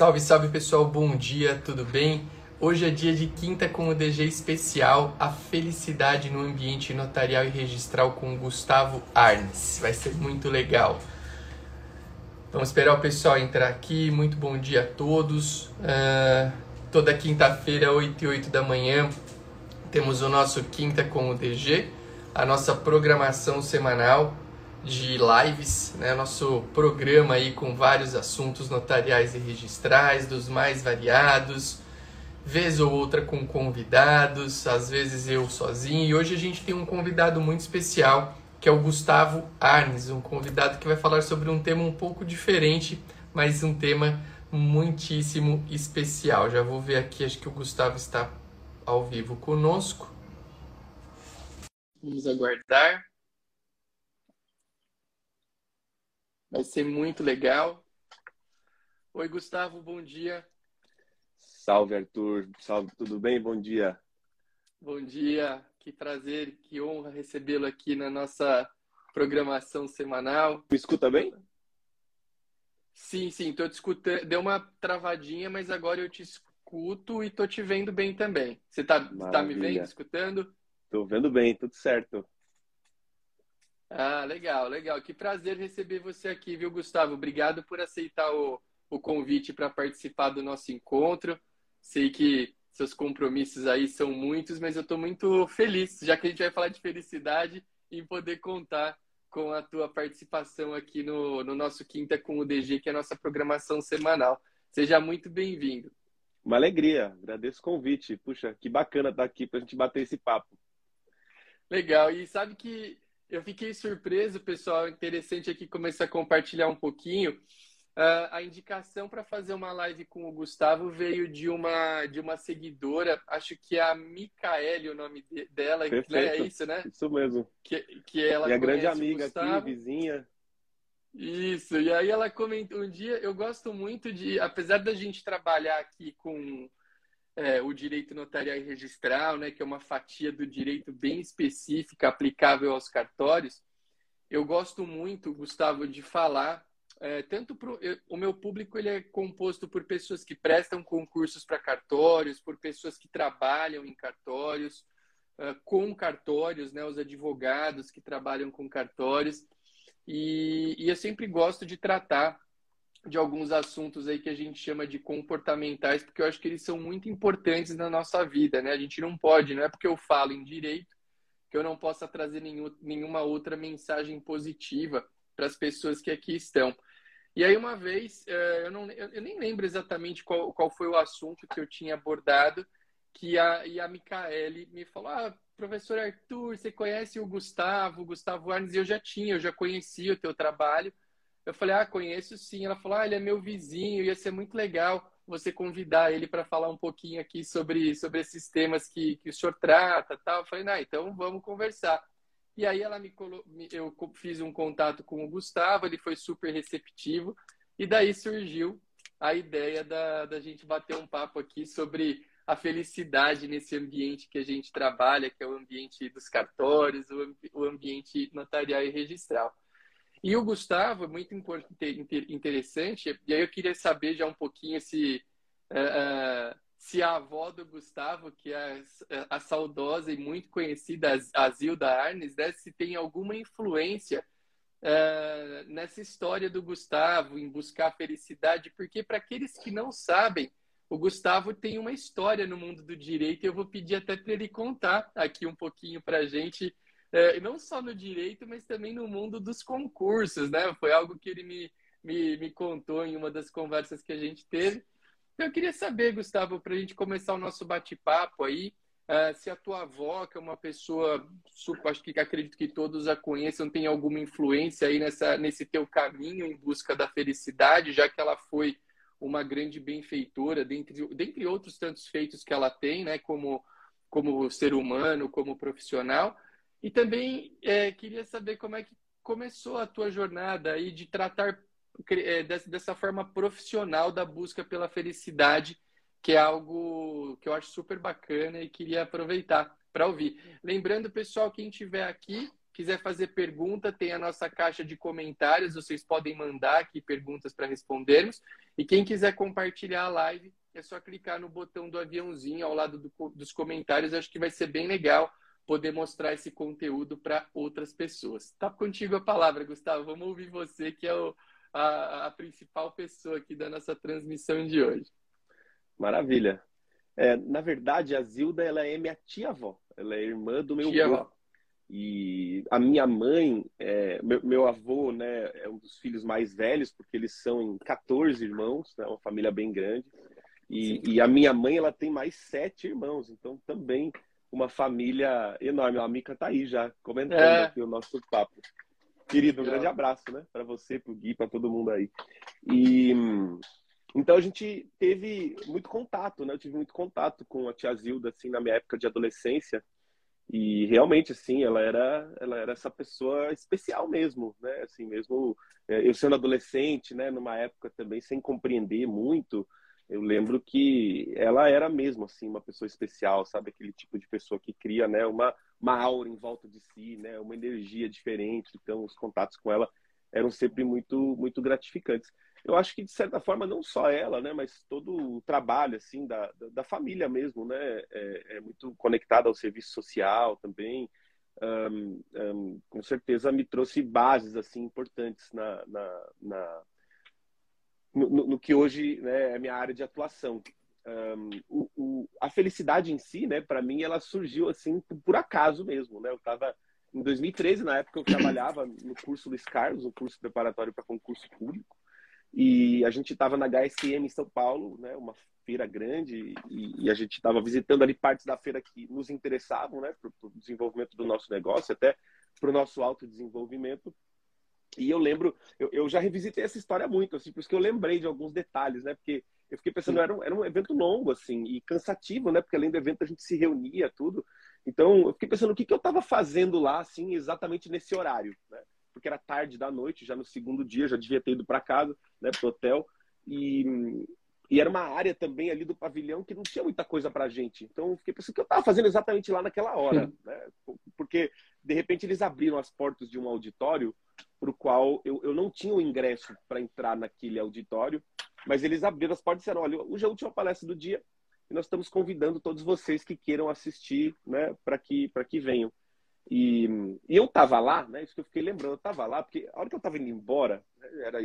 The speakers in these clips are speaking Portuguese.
Salve, salve pessoal, bom dia, tudo bem? Hoje é dia de quinta com o DG especial A Felicidade no Ambiente Notarial e Registral com o Gustavo Arnes. Vai ser muito legal. Vamos esperar o pessoal entrar aqui. Muito bom dia a todos. Uh, toda quinta-feira, 8 e 8 da manhã, temos o nosso Quinta com o DG, a nossa programação semanal de lives, né? Nosso programa aí com vários assuntos notariais e registrais, dos mais variados, vez ou outra com convidados, às vezes eu sozinho. E hoje a gente tem um convidado muito especial, que é o Gustavo Arnes, um convidado que vai falar sobre um tema um pouco diferente, mas um tema muitíssimo especial. Já vou ver aqui, acho que o Gustavo está ao vivo conosco. Vamos aguardar. Vai ser muito legal. Oi, Gustavo, bom dia. Salve, Arthur. Salve, tudo bem? Bom dia. Bom dia. Que prazer, que honra recebê-lo aqui na nossa programação semanal. Me escuta bem? Sim, sim, tô te escutando. Deu uma travadinha, mas agora eu te escuto e tô te vendo bem também. Você tá, tá me vendo, escutando? Tô vendo bem, tudo certo. Ah, legal, legal. Que prazer receber você aqui, viu, Gustavo? Obrigado por aceitar o, o convite para participar do nosso encontro. Sei que seus compromissos aí são muitos, mas eu estou muito feliz, já que a gente vai falar de felicidade, em poder contar com a tua participação aqui no, no nosso Quinta com o DG, que é a nossa programação semanal. Seja muito bem-vindo. Uma alegria, agradeço o convite. Puxa, que bacana estar aqui para a gente bater esse papo. Legal, e sabe que eu fiquei surpreso, pessoal. Interessante aqui começar a compartilhar um pouquinho. Uh, a indicação para fazer uma live com o Gustavo veio de uma de uma seguidora, acho que é a Micaele, o nome dela, né? é isso, né? Isso mesmo. Que, que ela Minha grande amiga aqui, vizinha. Isso, e aí ela comentou um dia, eu gosto muito de, apesar da gente trabalhar aqui com é, o direito notarial e registral, né, que é uma fatia do direito bem específica aplicável aos cartórios, eu gosto muito, Gustavo, de falar é, tanto pro, eu, o meu público ele é composto por pessoas que prestam concursos para cartórios, por pessoas que trabalham em cartórios, uh, com cartórios, né, os advogados que trabalham com cartórios, e, e eu sempre gosto de tratar de alguns assuntos aí que a gente chama de comportamentais, porque eu acho que eles são muito importantes na nossa vida, né? A gente não pode, não é porque eu falo em direito que eu não possa trazer nenhum, nenhuma outra mensagem positiva para as pessoas que aqui estão. E aí uma vez, eh, eu, não, eu nem lembro exatamente qual, qual foi o assunto que eu tinha abordado, que a, e a Micaele me falou, ah, professor Arthur, você conhece o Gustavo, o Gustavo Arnes? E eu já tinha, eu já conhecia o teu trabalho, eu falei, ah, conheço sim. Ela falou, ah, ele é meu vizinho, ia ser muito legal você convidar ele para falar um pouquinho aqui sobre, sobre esses temas que, que o senhor trata tal. Eu falei, não, então vamos conversar. E aí ela me eu fiz um contato com o Gustavo, ele foi super receptivo, e daí surgiu a ideia da, da gente bater um papo aqui sobre a felicidade nesse ambiente que a gente trabalha, que é o ambiente dos cartórios, o, o ambiente notarial e registral. E o Gustavo é muito interessante, e aí eu queria saber já um pouquinho se, uh, se a avó do Gustavo, que é a, saudosa e muito conhecida Azilda Arnes, né, se tem alguma influência uh, nessa história do Gustavo, em buscar a felicidade, porque para aqueles que não sabem, o Gustavo tem uma história no mundo do direito e eu vou pedir até para ele contar aqui um pouquinho para a gente é, não só no direito, mas também no mundo dos concursos, né? Foi algo que ele me, me, me contou em uma das conversas que a gente teve. Então, eu queria saber, Gustavo, para a gente começar o nosso bate-papo aí, uh, se a tua avó, que é uma pessoa, super, acho que acredito que todos a conheçam, tem alguma influência aí nessa, nesse teu caminho em busca da felicidade, já que ela foi uma grande benfeitora, dentre, dentre outros tantos feitos que ela tem, né, como, como ser humano, como profissional. E também é, queria saber como é que começou a tua jornada aí de tratar é, dessa forma profissional da busca pela felicidade, que é algo que eu acho super bacana e queria aproveitar para ouvir. Lembrando, pessoal, quem estiver aqui, Quiser fazer pergunta, tem a nossa caixa de comentários, vocês podem mandar aqui perguntas para respondermos. E quem quiser compartilhar a live, é só clicar no botão do aviãozinho ao lado do, dos comentários. Acho que vai ser bem legal poder mostrar esse conteúdo para outras pessoas. Tá contigo a palavra, Gustavo. Vamos ouvir você, que é o, a, a, principal pessoa aqui da nossa transmissão de hoje. Maravilha. É, na verdade, a Zilda ela é minha tia-avó. Ela é irmã do meu avô. E a minha mãe, é, meu, meu, avô, né, é um dos filhos mais velhos, porque eles são em 14 irmãos, né, uma família bem grande. E, e, a minha mãe, ela tem mais sete irmãos, então também uma família enorme. A Mica tá aí já comentando é. aqui o nosso papo. Querido, um grande abraço, né, para você, para o Gui, para todo mundo aí. E então a gente teve muito contato, né? Eu tive muito contato com a tia Zilda assim na minha época de adolescência. E realmente, assim, ela era, ela era essa pessoa especial mesmo, né? Assim, mesmo é, eu sendo adolescente, né? Numa época também sem compreender muito, eu lembro que ela era mesmo, assim, uma pessoa especial, sabe? Aquele tipo de pessoa que cria, né? Uma, uma aura em volta de si, né? Uma energia diferente. Então, os contatos com ela eram sempre muito, muito gratificantes eu acho que de certa forma não só ela, né, mas todo o trabalho assim da, da, família mesmo, né, é, é muito conectado ao serviço social também. Um, um, com certeza me trouxe bases assim importantes na, na, na no, no, que hoje né, é minha área de atuação. Um, o, o, a felicidade em si, né, para mim, ela surgiu assim por, acaso mesmo, né? Eu estava em 2013, na época eu trabalhava no curso Luiz Carlos, um curso preparatório para concurso público. E a gente estava na HSM em São Paulo, né, uma feira grande, e, e a gente estava visitando ali partes da feira que nos interessavam né, para o desenvolvimento do nosso negócio, até para o nosso autodesenvolvimento. E eu lembro, eu, eu, já revisitei essa história muito, assim, por isso que eu lembrei de alguns detalhes, né? Porque eu fiquei pensando, era um, era um evento longo, assim, e cansativo, né? Porque além do evento a gente se reunia, tudo. Então, eu fiquei pensando o que, que eu estava fazendo lá, assim, exatamente nesse horário, né? porque era tarde da noite, já no segundo dia, já devia ter ido para casa, né, pro hotel. E, e era uma área também ali do pavilhão que não tinha muita coisa pra gente. Então, eu fiquei pensando que eu estava fazendo exatamente lá naquela hora, né? Porque, de repente, eles abriram as portas de um auditório para o qual eu, eu não tinha o ingresso para entrar naquele auditório, mas eles abriram as portas e disseram: olha, hoje é a última palestra do dia e nós estamos convidando todos vocês que queiram assistir, né, para que, que venham. E, e eu tava lá, né? Isso que eu fiquei lembrando, eu tava lá, porque a hora que eu tava indo embora, né, era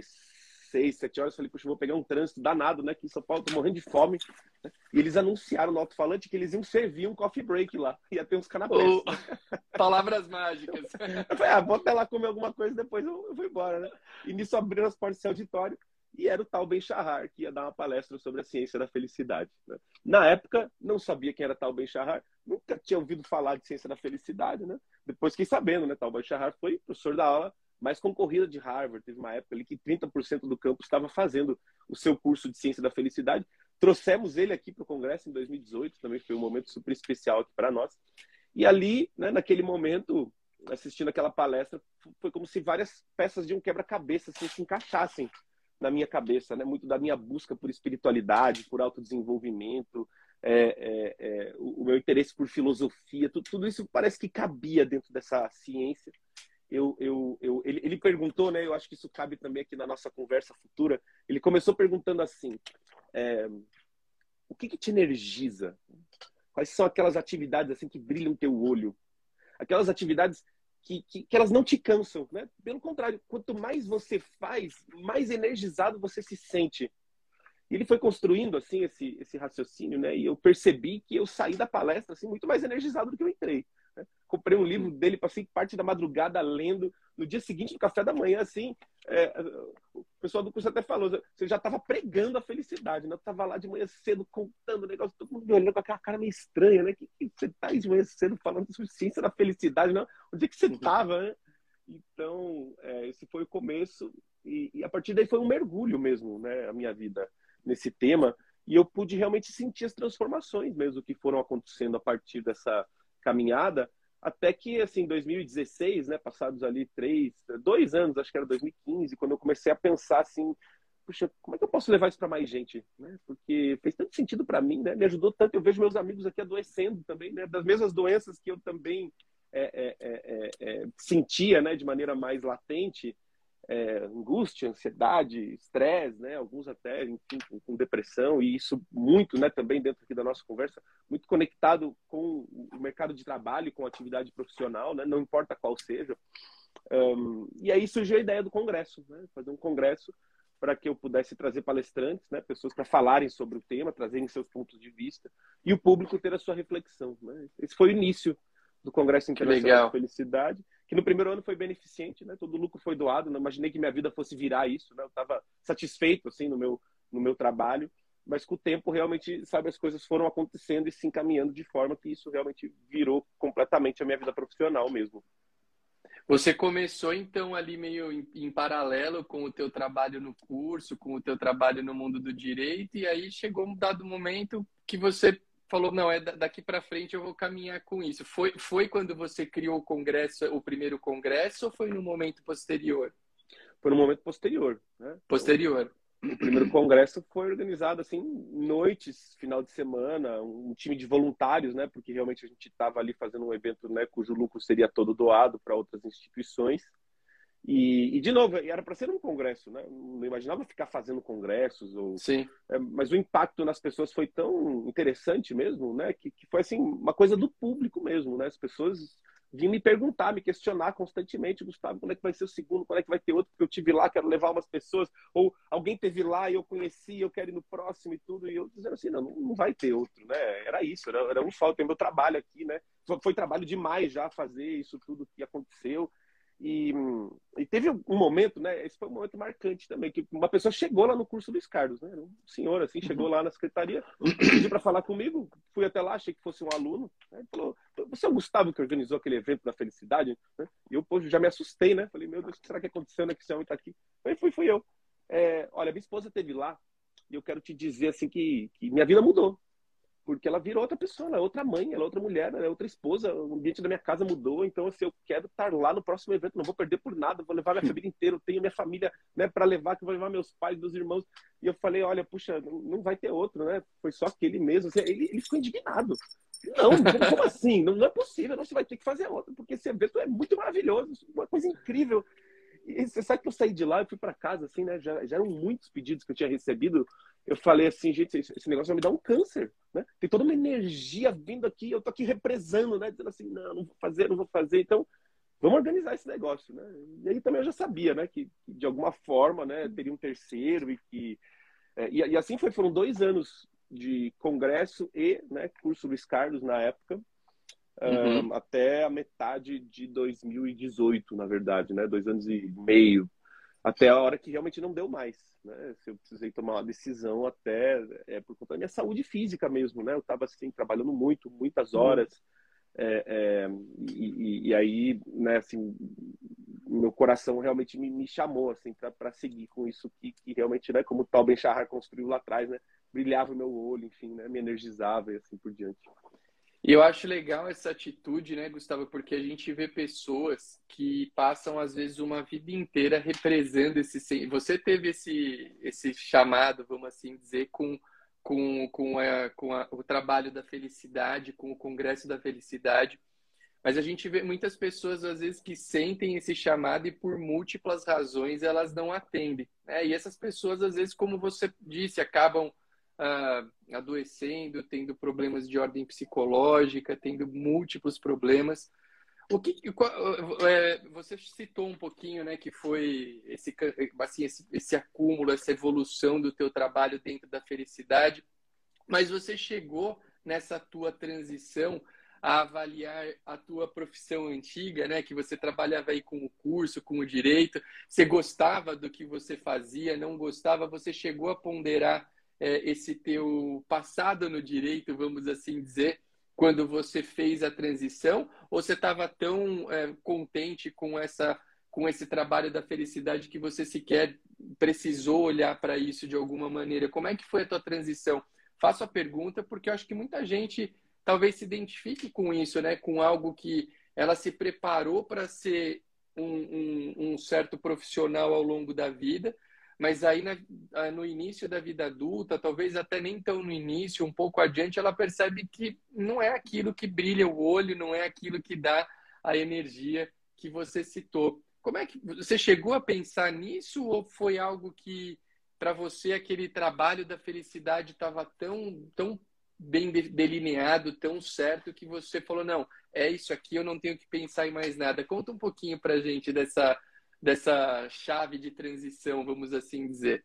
as seis, sete horas, eu falei, puxa, vou pegar um trânsito danado, né? Aqui em São Paulo, tô morrendo de fome. E eles anunciaram no alto-falante que eles iam servir um coffee break lá. Ia ter uns canapés. Oh, palavras mágicas. Eu falei, ah, vou até lá comer alguma coisa, depois eu, eu vou embora, né? E nisso abriram as portas do auditório e era o tal Ben Shahar, que ia dar uma palestra sobre a ciência da felicidade. Né? Na época, não sabia quem era tal Ben Shahar, nunca tinha ouvido falar de ciência da felicidade, né? Depois fiquei sabendo, né? Tal Ben Shahar foi professor da aula mais concorrida de Harvard. Teve uma época ali que 30% do campus estava fazendo o seu curso de ciência da felicidade. Trouxemos ele aqui para o congresso em 2018, também foi um momento super especial aqui para nós. E ali, né, naquele momento, assistindo aquela palestra, foi como se várias peças de um quebra-cabeça assim, se encaixassem na minha cabeça, né? Muito da minha busca por espiritualidade, por autodesenvolvimento, é, é, é, o, meu interesse por filosofia, tudo, tudo, isso parece que cabia dentro dessa ciência. Eu, eu, eu ele, ele, perguntou, né? Eu acho que isso cabe também aqui na nossa conversa futura. Ele começou perguntando assim: é, o que, que te energiza? Quais são aquelas atividades assim que brilham teu olho? Aquelas atividades que, que, que, elas não te cansam, né? Pelo contrário, quanto mais você faz, mais energizado você se sente. E ele foi construindo assim esse, esse raciocínio, né? E eu percebi que eu saí da palestra assim muito mais energizado do que eu entrei. Né? Comprei um livro dele, passei parte da madrugada lendo. No dia seguinte, no café da manhã, assim, é, o pessoal do curso até falou, você já estava pregando a felicidade, né? Eu estava lá de manhã cedo contando o negócio, todo mundo me olhando com aquela cara meio estranha, né? Que, que você está de manhã cedo falando sobre ciência da felicidade, não? Onde é que você estava, né? Então, é, esse foi o começo e, e, a partir daí foi um mergulho mesmo, né? A minha vida nesse tema e eu pude realmente sentir as transformações mesmo que foram acontecendo a partir dessa caminhada até que, assim, 2016, né, passados ali três, dois anos, acho que era 2015, quando eu comecei a pensar assim, puxa, como é que eu posso levar isso para mais gente? Né? Porque fez tanto sentido para mim, né? Me ajudou tanto. Eu vejo meus amigos aqui adoecendo também, né? Das mesmas doenças que eu também é, é, é, sentia né, de maneira mais latente angústia, ansiedade, estresse, né, alguns até enfim, com, com, depressão, e isso muito né, também dentro aqui da nossa conversa, muito conectado com o mercado de trabalho, com a atividade profissional, né, não importa qual seja. Um, e aí surgiu a ideia do congresso, né, fazer um congresso para que eu pudesse trazer palestrantes, né, pessoas para falarem sobre o tema, trazerem seus pontos de vista e o público ter a sua reflexão. Né? Esse foi o início do Congresso Internacional de Felicidade, que no primeiro ano foi beneficente, né? Todo o lucro foi doado. Não imaginei que minha vida fosse virar isso, né? Eu estava satisfeito assim no meu no meu trabalho, mas com o tempo realmente, sabe, as coisas foram acontecendo e se encaminhando de forma que isso realmente virou completamente a minha vida profissional mesmo. Você começou então ali meio em, em, paralelo com o teu trabalho no curso, com o teu trabalho no mundo do direito, e aí chegou um dado momento que você falou não é daqui para frente eu vou caminhar com isso. Foi foi quando você criou o congresso, o primeiro congresso, ou foi no momento posterior? Foi no momento posterior, né? Posterior o primeiro congresso foi organizado assim noites, final de semana, um time de voluntários, né? Porque realmente a gente estava ali fazendo um evento, né? Cujo lucro seria todo doado para outras instituições. E, e, de novo, era para ser um congresso, né? Não imaginava ficar fazendo congressos ou. Sim. É, mas o impacto nas pessoas foi tão interessante mesmo, né? Que, que foi assim uma coisa do público mesmo, né? As pessoas vir me perguntar, me questionar constantemente, Gustavo, quando é que vai ser o segundo, quando é que vai ter outro, porque eu tive lá, quero levar umas pessoas, ou alguém teve lá e eu conheci, eu quero ir no próximo e tudo, e eu dizendo assim, não, não vai ter outro, né? Era isso, era, era um só, tem meu trabalho aqui, né? Foi, foi trabalho demais já fazer isso tudo que aconteceu, e, e, teve um momento, né? Esse foi um momento marcante também, que uma pessoa chegou lá no curso do Carlos, né? Um senhor, assim, chegou lá na secretaria, pediu para falar comigo, fui até lá, achei que fosse um aluno, né? ele falou, você é o Gustavo que organizou aquele evento da felicidade? Né? E eu, pô, já me assustei, né? Falei, meu Deus, o que será que aconteceu, né? Que esse homem tá aqui. Aí fui, fui eu. É, olha, minha esposa teve lá, e eu quero te dizer, assim, que, que minha vida mudou porque ela virou outra pessoa, ela é outra mãe, ela é outra mulher, ela é outra esposa, o ambiente da minha casa mudou, então assim, eu quero estar lá no próximo evento, não vou perder por nada, vou levar minha família inteira, eu tenho minha família né, para levar, que eu vou levar meus pais, meus irmãos. E eu falei, olha, puxa, não vai ter outro, né? Foi só aquele mesmo. Assim, ele, ele ficou indignado. Não, como assim? Não, não é possível, não, você vai ter que fazer outro, porque esse evento é muito maravilhoso, uma coisa incrível. E você sabe que eu saí de lá, eu fui para casa, assim, né? Já, já eram muitos pedidos que eu tinha recebido eu falei assim, gente, esse negócio vai me dar um câncer, né? Tem toda uma energia vindo aqui, eu tô aqui represando, né? Dizendo assim, não, não vou fazer, não vou fazer. Então, vamos organizar esse negócio, né? E aí também eu já sabia, né? Que, de alguma forma, né? Teria um terceiro e que... É, e, e, assim foi, foram dois anos de congresso e né, curso Luiz Carlos na época, uhum. um, até a metade de 2018, na verdade, né? Dois anos e meio, até a hora que realmente não deu mais, né? Se eu precisei tomar uma decisão até é por conta da minha saúde física mesmo, né? Eu estava assim trabalhando muito, muitas uhum. horas, é, é, e, e, aí, né? Assim, meu coração realmente me, me chamou assim para seguir com isso que, que realmente, né? Como o Tal Ben Shahar construiu lá atrás, né? Brilhava o meu olho, enfim, né? Me energizava e assim por diante. E eu acho legal essa atitude, né, Gustavo, porque a gente vê pessoas que passam, às vezes, uma vida inteira represando esse. Você teve esse, esse chamado, vamos assim dizer, com, com, com, a, com a, o trabalho da felicidade, com o Congresso da Felicidade. Mas a gente vê muitas pessoas, às vezes, que sentem esse chamado e, por múltiplas razões, elas não atendem. Né? E essas pessoas, às vezes, como você disse, acabam uh, adoecendo, tendo problemas de ordem psicológica, tendo múltiplos problemas. O que é, você citou um pouquinho, né, que foi esse assim esse, esse acúmulo, essa evolução do teu trabalho dentro da felicidade, mas você chegou nessa tua transição a avaliar a tua profissão antiga, né? Que você trabalhava aí com o curso, com o direito, você gostava do que você fazia, não gostava, você chegou a ponderar é, esse teu passado no direito, vamos assim dizer, quando você fez a transição? Ou você estava tão é, contente com essa com esse trabalho da felicidade que você sequer precisou olhar para isso de alguma maneira? Como é que foi a tua transição? Faço a pergunta porque eu acho que muita gente talvez se identifique com isso, né? Com algo que ela se preparou para ser um, um, um certo profissional ao longo da vida, mas aí na, ah, no início da vida adulta, talvez até nem tão no início, um pouco adiante, ela percebe que não é aquilo que brilha o olho, não é aquilo que dá a energia que você citou. Como é que você chegou a pensar nisso ou foi algo que para você aquele trabalho da felicidade estava tão tão bem delineado, tão certo que você falou não, é isso aqui, eu não tenho que pensar em mais nada. Conta um pouquinho para gente dessa dessa chave de transição, vamos assim dizer.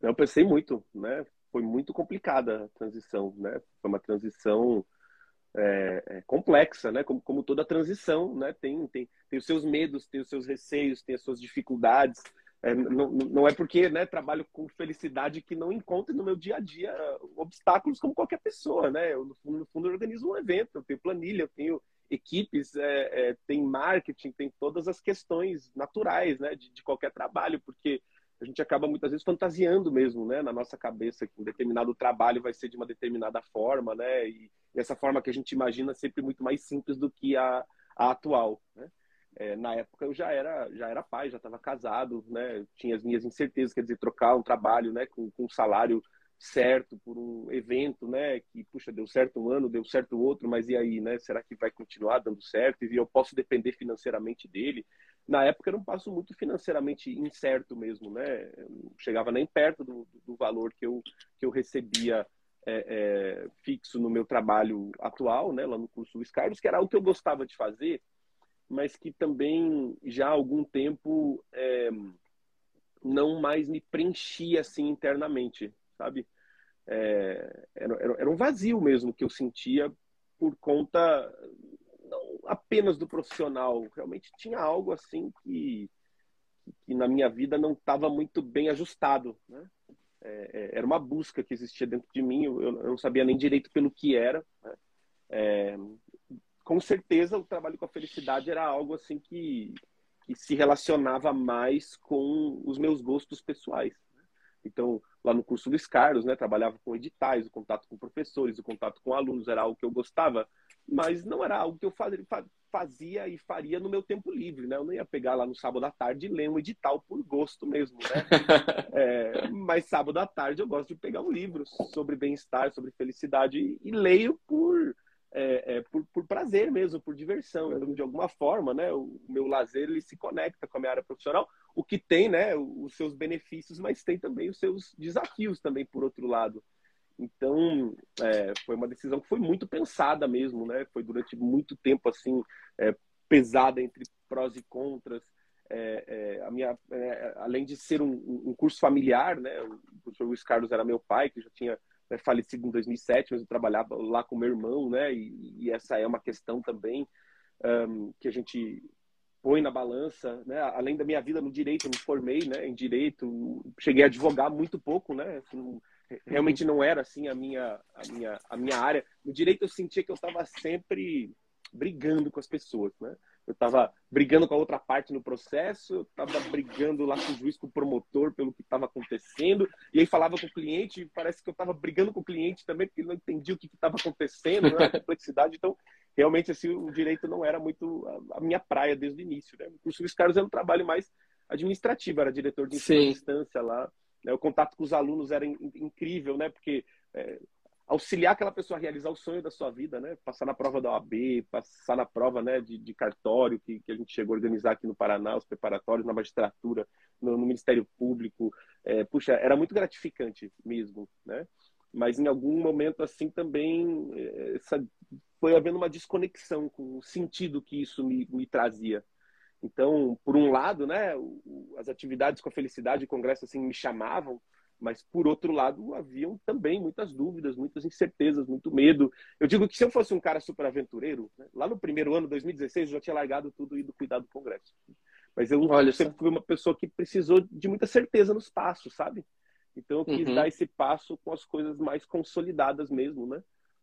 Eu pensei muito, né? Foi muito complicada a transição, né? Foi uma transição é, é, complexa, né? Como, como toda transição, né? Tem, tem, tem os seus medos, tem os seus receios, tem as suas dificuldades. É, não, não é porque né, trabalho com felicidade que não encontro no meu dia a dia obstáculos como qualquer pessoa, né? Eu, no fundo, no fundo eu organizo um evento, eu tenho planilha, eu tenho equipes, é, é, tem marketing, tem todas as questões naturais, né? De, de qualquer trabalho, porque a gente acaba muitas vezes fantasiando mesmo, né, na nossa cabeça que um determinado trabalho vai ser de uma determinada forma, né, e, e essa forma que a gente imagina é sempre muito mais simples do que a, a atual, né. É, na época eu já era já era pai, já estava casado, né, tinha as minhas incertezas, quer dizer, trocar um trabalho, né, com, com um salário certo por um evento, né, que puxa deu certo um ano, deu certo outro, mas e aí, né, será que vai continuar dando certo e eu posso depender financeiramente dele? na época era um passo muito financeiramente incerto mesmo, né? Eu não chegava nem perto do, do valor que eu, que eu recebia é, é, fixo no meu trabalho atual, né? Lá no curso Luiz Carlos, que era algo que eu gostava de fazer, mas que também já há algum tempo é, não mais me preenchia assim internamente, sabe? É, era, era um vazio mesmo que eu sentia por conta não apenas do profissional, realmente tinha algo assim que, que na minha vida não estava muito bem ajustado, né? É, é, era uma busca que existia dentro de mim, eu, eu não sabia nem direito pelo que era. Né? É, com certeza, o trabalho com a felicidade era algo assim que, que se relacionava mais com os meus gostos pessoais. Né? Então, lá no curso Luiz Carlos, né, trabalhava com editais, o contato com professores, o contato com alunos era algo que eu gostava mas não era algo que eu fazia e faria no meu tempo livre, né? Eu não ia pegar lá no sábado à tarde e ler um edital por gosto mesmo, né? é, mas sábado à tarde eu gosto de pegar um livro sobre bem-estar, sobre felicidade e, e leio por, é, é, por, por, prazer mesmo, por diversão. Então, de alguma forma, né? O meu lazer ele se conecta com a minha área profissional, o que tem, né? Os seus benefícios, mas tem também os seus desafios também, por outro lado. Então, é, foi uma decisão que foi muito pensada mesmo, né? Foi durante muito tempo, assim, é, pesada entre prós e contras. É, é a minha, é, além de ser um, um, curso familiar, né? O professor Luiz Carlos era meu pai, que já tinha né, falecido em 2007, mas eu trabalhava lá com meu irmão, né? E, e essa é uma questão também um, que a gente põe na balança, né? Além da minha vida no direito, eu me formei, né? Em direito, cheguei a advogar muito pouco, né? Assim, realmente não era assim a minha a minha a minha área no direito eu sentia que eu estava sempre brigando com as pessoas né eu estava brigando com a outra parte no processo eu estava brigando lá com o juiz com o promotor pelo que estava acontecendo e aí falava com o cliente e parece que eu estava brigando com o cliente também porque ele não entendia o que estava acontecendo né? a complexidade então realmente assim o direito não era muito a, minha praia desde o início né o curso Luiz Carlos era um trabalho mais administrativo era diretor de instância lá né? O contato com os alunos era incrível, né? Porque é, auxiliar aquela pessoa a realizar o sonho da sua vida, né? Passar na prova da OAB, passar na prova né, de, de cartório, que, que, a gente chegou a organizar aqui no Paraná, os preparatórios na magistratura, no, no Ministério Público. É, puxa, era muito gratificante mesmo, né? Mas em algum momento, assim, também é, essa, foi havendo uma desconexão com o sentido que isso me, me trazia. Então, por um lado, né, as atividades com a felicidade e congresso assim me chamavam, mas por outro lado haviam também muitas dúvidas, muitas incertezas, muito medo. Eu digo que se eu fosse um cara super aventureiro, né, lá no primeiro ano, 2016, eu já tinha largado tudo e ido cuidar do congresso. Mas eu Olha sempre fui uma pessoa que precisou de muita certeza nos passos, sabe? Então eu quis uhum. dar esse passo com as coisas mais consolidadas mesmo, né?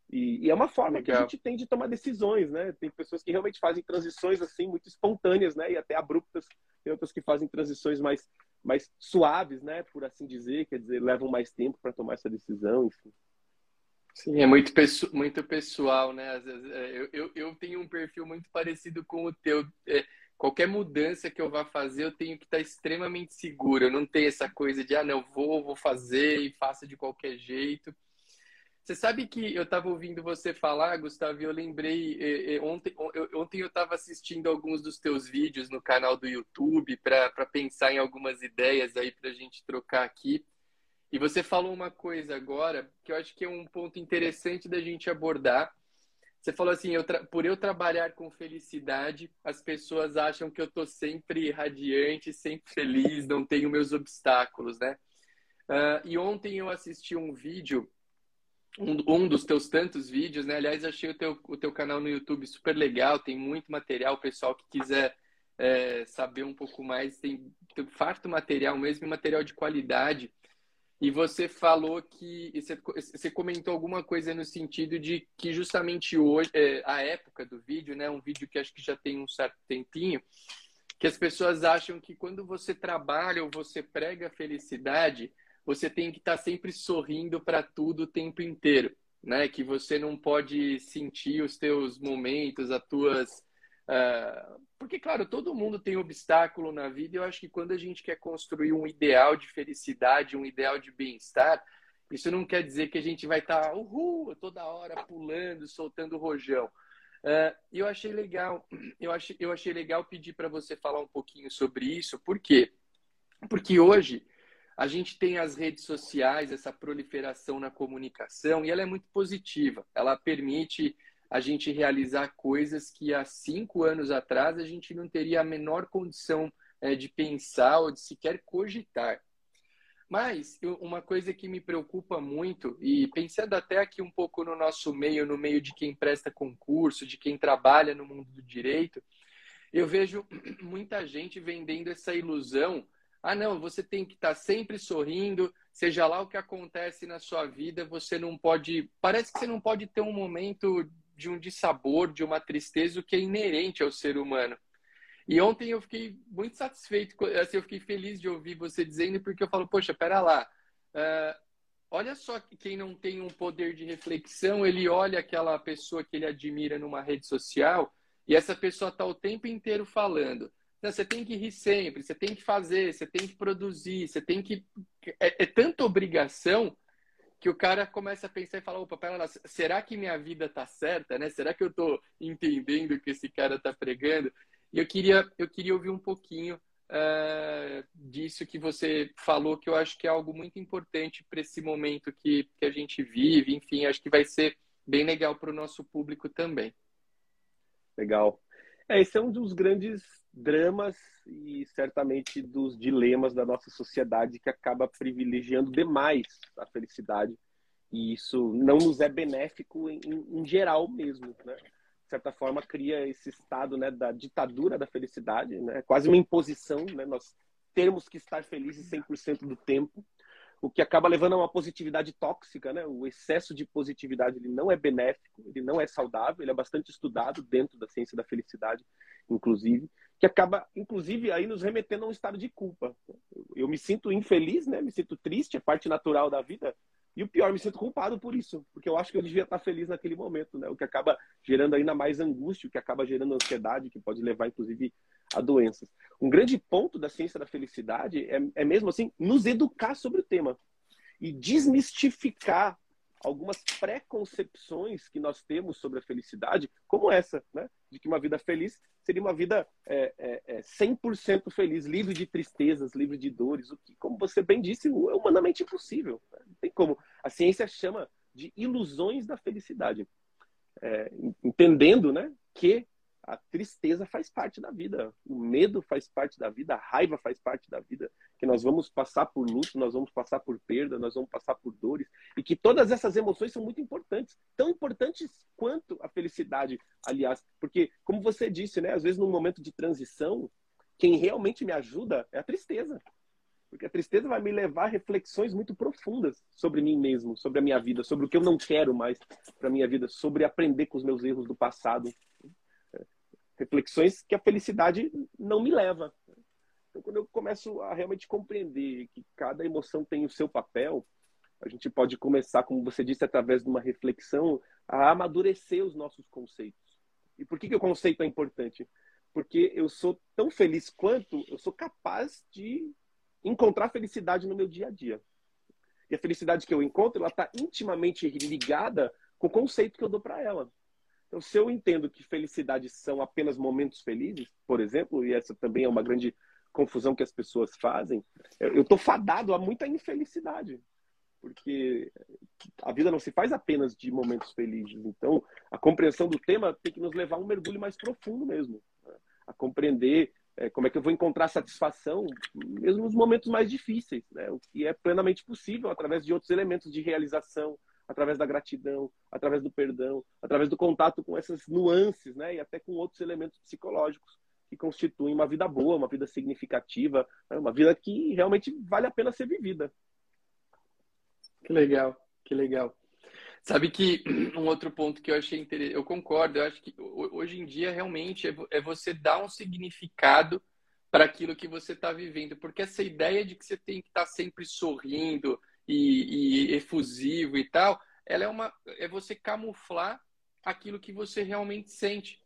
E, e, é uma forma Legal. que a gente tem de tomar decisões, né? Tem pessoas que realmente fazem transições assim muito espontâneas, né? E até abruptas. Tem outras que fazem transições mais, mais suaves, né? Por assim dizer, quer dizer, levam mais tempo para tomar essa decisão, enfim. Sim, é muito, muito pessoal, né? Vezes, é, eu, eu, eu tenho um perfil muito parecido com o teu. É, qualquer mudança que eu vá fazer, eu tenho que estar extremamente seguro. Eu não tenho essa coisa de, ah, não, vou, vou fazer e faça de qualquer jeito Você sabe que eu estava ouvindo você falar, Gustavo, e eu lembrei, eh, eh, ontem, ontem eu estava assistindo alguns dos teus vídeos no canal do YouTube para pensar em algumas ideias aí para a gente trocar aqui. E você falou uma coisa agora que eu acho que é um ponto interessante da gente abordar. Você falou assim, eu por eu trabalhar com felicidade, as pessoas acham que eu estou sempre radiante, sempre feliz, não tenho meus obstáculos, né? Uh, e ontem eu assisti um vídeo um, um dos teus tantos vídeos, né? Aliás, achei o teu, o teu canal no YouTube super legal, tem muito material, pessoal que quiser é, saber um pouco mais, tem, tem farto material mesmo, material de qualidade. E você falou que você, você comentou alguma coisa no sentido de que justamente hoje, é, a época do vídeo, né? Um vídeo que acho que já tem um certo tempinho, que as pessoas acham que quando você trabalha ou você prega felicidade, você tem que estar sempre sorrindo para tudo o tempo inteiro, né? Que você não pode sentir os teus momentos, as tuas uh... porque claro, todo mundo tem obstáculo na vida. E eu acho que quando a gente quer construir um ideal de felicidade, um ideal de bem-estar, isso não quer dizer que a gente vai estar uhul, toda hora pulando, soltando rojão. Uh, eu achei legal, eu achei, eu achei legal pedir para você falar um pouquinho sobre isso, por quê? Porque hoje a gente tem as redes sociais, essa proliferação na comunicação, e ela é muito positiva. Ela permite a gente realizar coisas que há cinco anos atrás a gente não teria a menor condição é, de pensar ou de sequer cogitar. Mas uma coisa que me preocupa muito, e pensando até aqui um pouco no nosso meio, no meio de quem presta concurso, de quem trabalha no mundo do direito, eu vejo muita gente vendendo essa ilusão ah, não, você tem que estar tá sempre sorrindo, seja lá o que acontece na sua vida, você não pode. Parece que você não pode ter um momento de um dissabor, de uma tristeza, o que é inerente ao ser humano. E ontem eu fiquei muito satisfeito, assim, eu fiquei feliz de ouvir você dizendo, porque eu falo, poxa, pera lá, uh, olha só quem não tem um poder de reflexão, ele olha aquela pessoa que ele admira numa rede social e essa pessoa está o tempo inteiro falando. Você tem que rir sempre, você tem que fazer, você tem que produzir, você tem que. É, é tanta obrigação que o cara começa a pensar e fala: opa, pera lá, será que minha vida tá certa, né? Será que eu tô entendendo o que esse cara tá pregando? E eu queria, eu queria ouvir um pouquinho uh, disso que você falou, que eu acho que é algo muito importante para esse momento que, que a gente vive. Enfim, acho que vai ser bem legal para o nosso público também. Legal. É, esse é um dos grandes dramas e certamente dos dilemas da nossa sociedade que acaba privilegiando demais a felicidade e isso não nos é benéfico em, em geral mesmo, né? De certa forma cria esse estado né, da ditadura da felicidade, né? Quase uma imposição, né? Nós termos que estar felizes 100% do tempo o que acaba levando a uma positividade tóxica, né? O excesso de positividade ele não é benéfico, ele não é saudável, ele é bastante estudado dentro da ciência da felicidade, inclusive, que acaba, inclusive, aí nos remetendo a um estado de culpa. Eu me sinto infeliz, né? Me sinto triste, é parte natural da vida. E o pior, me sinto culpado por isso, porque eu acho que eu devia estar feliz naquele momento, né? O que acaba gerando ainda mais angústia, o que acaba gerando ansiedade, que pode levar, inclusive, a doenças. Um grande ponto da ciência da felicidade é, é mesmo assim nos educar sobre o tema e desmistificar algumas preconcepções que nós temos sobre a felicidade, como essa, né? De que uma vida feliz seria uma vida é, é, é 100% feliz, livre de tristezas, livre de dores, o que, como você bem disse, é humanamente impossível. Né? Não tem como. A ciência chama de ilusões da felicidade. É, entendendo né, que a tristeza faz parte da vida, o medo faz parte da vida, a raiva faz parte da vida, que nós vamos passar por luto, nós vamos passar por perda, nós vamos passar por dores, e que todas essas emoções são muito importantes, tão importantes quanto a felicidade, aliás, porque como você disse, né, às vezes num momento de transição, quem realmente me ajuda é a tristeza. Porque a tristeza vai me levar a reflexões muito profundas sobre mim mesmo, sobre a minha vida, sobre o que eu não quero mais para minha vida, sobre aprender com os meus erros do passado reflexões que a felicidade não me leva. Então, quando eu começo a realmente compreender que cada emoção tem o seu papel, a gente pode começar, como você disse, através de uma reflexão, a amadurecer os nossos conceitos. E por que, que o conceito é importante? Porque eu sou tão feliz quanto eu sou capaz de encontrar felicidade no meu dia a dia. E a felicidade que eu encontro, ela está intimamente ligada com o conceito que eu dou para ela. Então, se eu entendo que felicidade são apenas momentos felizes, por exemplo, e essa também é uma grande confusão que as pessoas fazem, eu estou fadado a muita infelicidade. Porque a vida não se faz apenas de momentos felizes. Então, a compreensão do tema tem que nos levar a um mergulho mais profundo mesmo. Né? A compreender é, como é que eu vou encontrar satisfação mesmo nos momentos mais difíceis, né? o que é plenamente possível através de outros elementos de realização, através da gratidão, através do perdão, através do contato com essas nuances, né? E até com outros elementos psicológicos que constituem uma vida boa, uma vida significativa, né? uma vida que realmente vale a pena ser vivida. Que legal, que legal. Sabe que um outro ponto que eu achei interessante, eu concordo, eu acho que hoje em dia realmente é, é você dar um significado para aquilo que você está vivendo, porque essa ideia de que você tem que estar tá sempre sorrindo, e, e efusivo e tal, ela é uma é você camuflar aquilo que você realmente sente,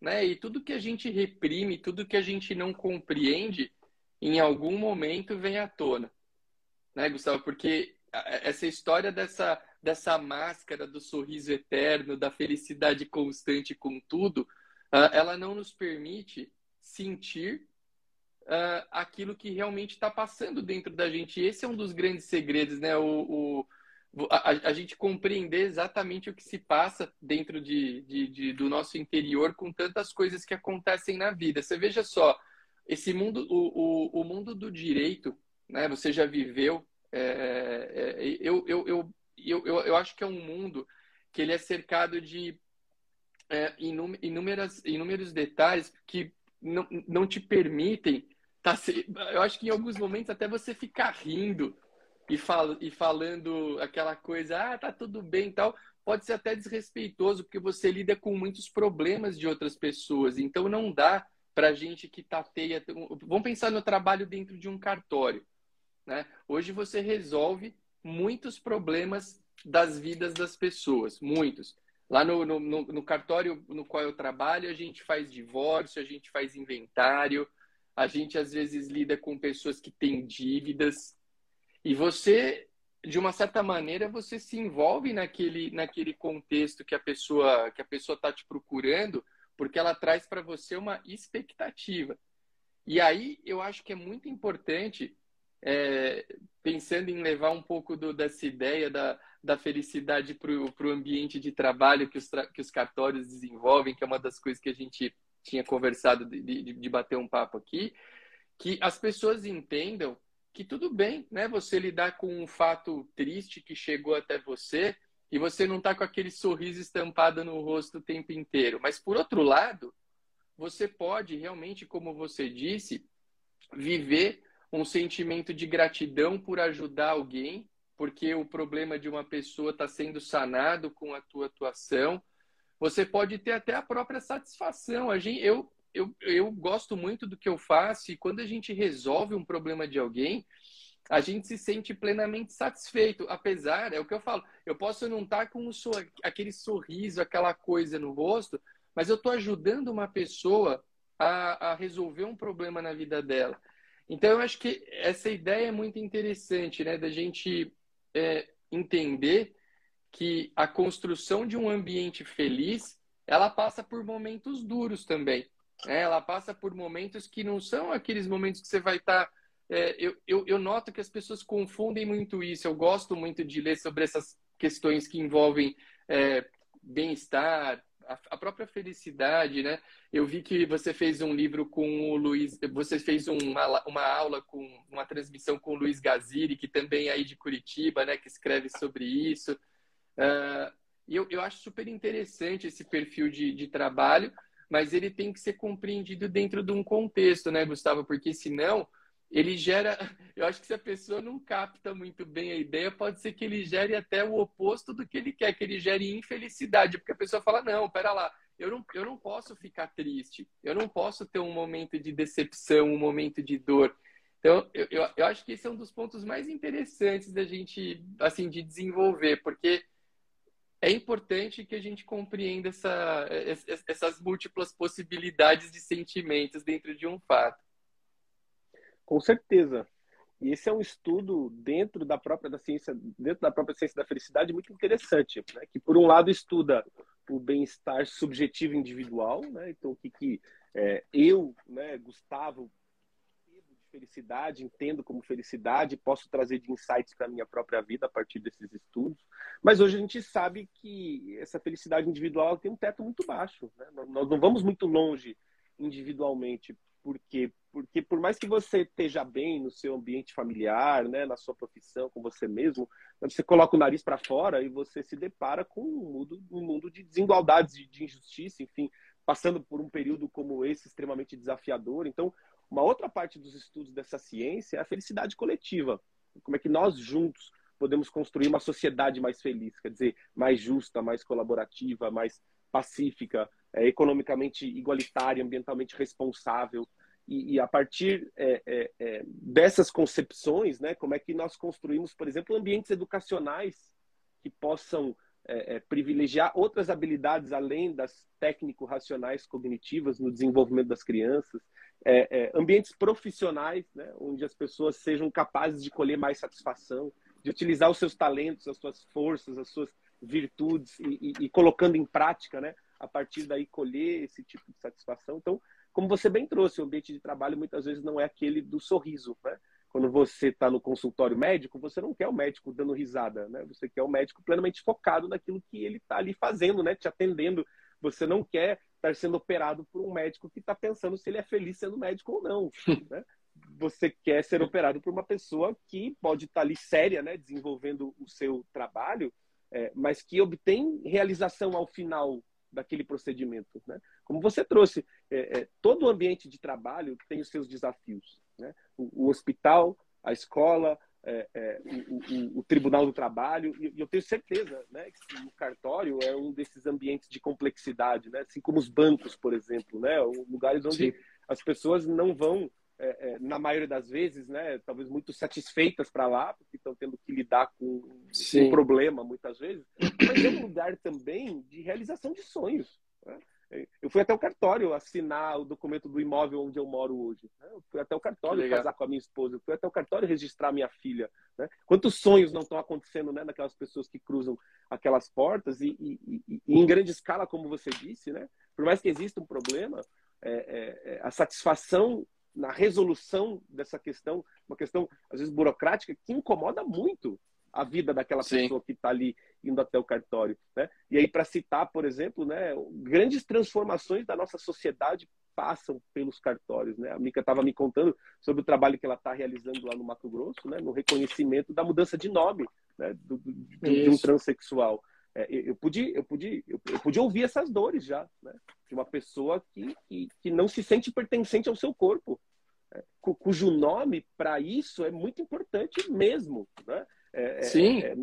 né? E tudo que a gente reprime, tudo que a gente não compreende, em algum momento vem à tona, né, Gustavo? Porque essa história dessa dessa máscara do sorriso eterno, da felicidade constante com tudo, ela não nos permite sentir uh, aquilo que realmente está passando dentro da gente. E esse é um dos grandes segredos, né? O, o a, a, gente compreender exatamente o que se passa dentro de, de, de, do nosso interior com tantas coisas que acontecem na vida. Você veja só, esse mundo, o, o, o mundo do direito, né? Você já viveu. É, é, eu, eu, eu, eu, eu, eu acho que é um mundo que ele é cercado de é, inúmeras, inúmeros detalhes que não, não te permitem tá eu acho que em alguns momentos até você ficar rindo e, fal, e falando aquela coisa, ah, tá tudo bem e tal, pode ser até desrespeitoso, porque você lida com muitos problemas de outras pessoas. Então não dá para gente que tateia. Vamos pensar no trabalho dentro de um cartório. Né? Hoje você resolve muitos problemas das vidas das pessoas, muitos. Lá no, no, no cartório no qual eu trabalho, a gente faz divórcio, a gente faz inventário, a gente às vezes lida com pessoas que têm dívidas. E você de uma certa maneira você se envolve naquele naquele contexto que a pessoa que a pessoa está te procurando porque ela traz para você uma expectativa. E aí eu acho que é muito importante é, pensando em levar um pouco do, dessa ideia da, da felicidade para o ambiente de trabalho que os, que os cartórios desenvolvem, que é uma das coisas que a gente tinha conversado de, de, de bater um papo aqui, que as pessoas entendam que tudo bem, né? Você lidar com um fato triste que chegou até você e você não está com aquele sorriso estampado no rosto o tempo inteiro. Mas por outro lado, você pode realmente, como você disse, viver um sentimento de gratidão por ajudar alguém, porque o problema de uma pessoa está sendo sanado com a tua atuação você pode ter até a própria satisfação. A gente, eu, eu, eu gosto muito do que eu faço e quando a gente resolve um problema de alguém, a gente se sente plenamente satisfeito. Apesar, é o que eu falo, eu posso não estar com aquele sorriso, aquela coisa no rosto, mas eu estou ajudando uma pessoa a, a, resolver um problema na vida dela. Então, eu acho que essa ideia é muito interessante, né? Da gente é, entender que a construção de um ambiente feliz ela passa por momentos duros também. Né? Ela passa por momentos que não são aqueles momentos que você vai estar. Tá, é, eu, eu, eu noto que as pessoas confundem muito isso. Eu gosto muito de ler sobre essas questões que envolvem é, bem-estar, a, própria felicidade, né? Eu vi que você fez um livro com o Luiz, você fez uma, uma aula com uma transmissão com o Luiz Gaziri, que também é aí de Curitiba, né? Que escreve sobre isso. Uh, eu, eu acho super interessante esse perfil de, de trabalho, mas ele tem que ser compreendido dentro de um contexto, né, Gustavo? Porque senão ele gera. Eu acho que se a pessoa não capta muito bem a ideia, pode ser que ele gere até o oposto do que ele quer, que ele gere infelicidade, porque a pessoa fala: não, pera lá, eu não, eu não posso ficar triste, eu não posso ter um momento de decepção, um momento de dor. Então, eu, eu, eu acho que esse é um dos pontos mais interessantes da gente, assim, de desenvolver, porque é importante que a gente compreenda essa, essas múltiplas possibilidades de sentimentos dentro de um fato. Com certeza. e esse é um estudo dentro da própria da ciência, dentro da própria ciência da felicidade muito interessante, né? que por um lado estuda o bem-estar subjetivo individual, né? Então o que, que é, eu, né, Gustavo, felicidade, entendo como felicidade, posso trazer de insights para a minha própria vida a partir desses estudos. Mas hoje a gente sabe que essa felicidade individual tem um teto muito baixo. Né? Nós não vamos muito longe individualmente por quê? Porque por mais que você esteja bem no seu ambiente familiar, né, na sua profissão, com você mesmo, você coloca o nariz para fora e você se depara com um mundo, um mundo de desigualdades, de, de injustiça, enfim, passando por um período como esse extremamente desafiador. Então, uma outra parte dos estudos dessa ciência é a felicidade coletiva. Como é que nós juntos podemos construir uma sociedade mais feliz, quer dizer, mais justa, mais colaborativa, mais pacífica, é, economicamente igualitária, ambientalmente responsável. E, e a partir é, é, é, dessas concepções, né, como é que nós construímos, por exemplo, ambientes educacionais que possam é, é, privilegiar outras habilidades além das técnico-racionais cognitivas no desenvolvimento das crianças, ambientes profissionais, né, onde as pessoas sejam capazes de colher mais satisfação, de utilizar os seus talentos, as suas forças, as suas virtudes e, e, e colocando em prática, né, a partir daí colher esse tipo de satisfação. Então, como você bem trouxe, o ambiente de trabalho muitas vezes não é aquele do sorriso, né? Quando você está no consultório médico, você não quer o médico dando risada, né? Você quer o médico plenamente focado naquilo que ele está ali fazendo, né? Te atendendo. Você não quer estar sendo operado por um médico que está pensando se ele é feliz sendo médico ou não, né? Você quer ser operado por uma pessoa que pode estar tá ali séria, né? Desenvolvendo o seu trabalho, é, mas que obtém realização ao final daquele procedimento. Né? Como você trouxe, é, é, todo o ambiente de trabalho tem os seus desafios. Né? O, o hospital, a escola, é, é o, o, o, Tribunal do Trabalho, e, eu tenho certeza né, que o cartório é um desses ambientes de complexidade, né? assim como os bancos, por exemplo, né? lugares onde Sim. as pessoas não vão é, é, na maioria das vezes, né, talvez muito satisfeitas para lá, porque estão tendo que lidar com Sim. um problema muitas vezes, mas é um lugar também de realização de sonhos. Né? Eu fui até o cartório assinar o documento do imóvel onde eu moro hoje. Né? Eu fui até o cartório casar com a minha esposa. Eu fui até o cartório registrar minha filha. Né? Quantos sonhos não estão acontecendo né, naquelas pessoas que cruzam aquelas portas e, e, e, e em grande escala, como você disse, né? por mais que exista um problema, é, é, é a satisfação na resolução dessa questão, uma questão às vezes burocrática que incomoda muito a vida daquela Sim. pessoa que está ali indo até o cartório, né? E aí para citar, por exemplo, né, grandes transformações da nossa sociedade passam pelos cartórios, né? A Mica estava me contando sobre o trabalho que ela está realizando lá no Mato Grosso, né, no reconhecimento da mudança de nome, né, do, do, de um transexual. É, eu, pude, eu, pude, eu, eu pude ouvir essas dores já, né? De uma pessoa que, que, que não se sente pertencente ao seu corpo, é, cujo nome para isso é muito importante mesmo, né? É, é Sim. É,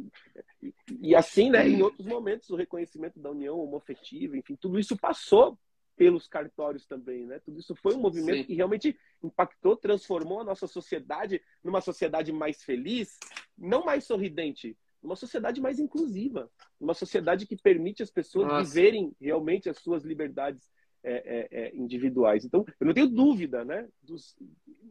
e, e assim, né, em outros momentos, o reconhecimento da união homofetiva, enfim, tudo isso passou pelos cartórios também, né? Tudo isso foi um movimento Sim. que realmente impactou, transformou a nossa sociedade numa sociedade mais feliz, não mais sorridente, uma sociedade mais inclusiva, uma sociedade que permite as pessoas Nossa. viverem realmente as suas liberdades é, é, é, individuais. Então, eu não tenho dúvida né, dos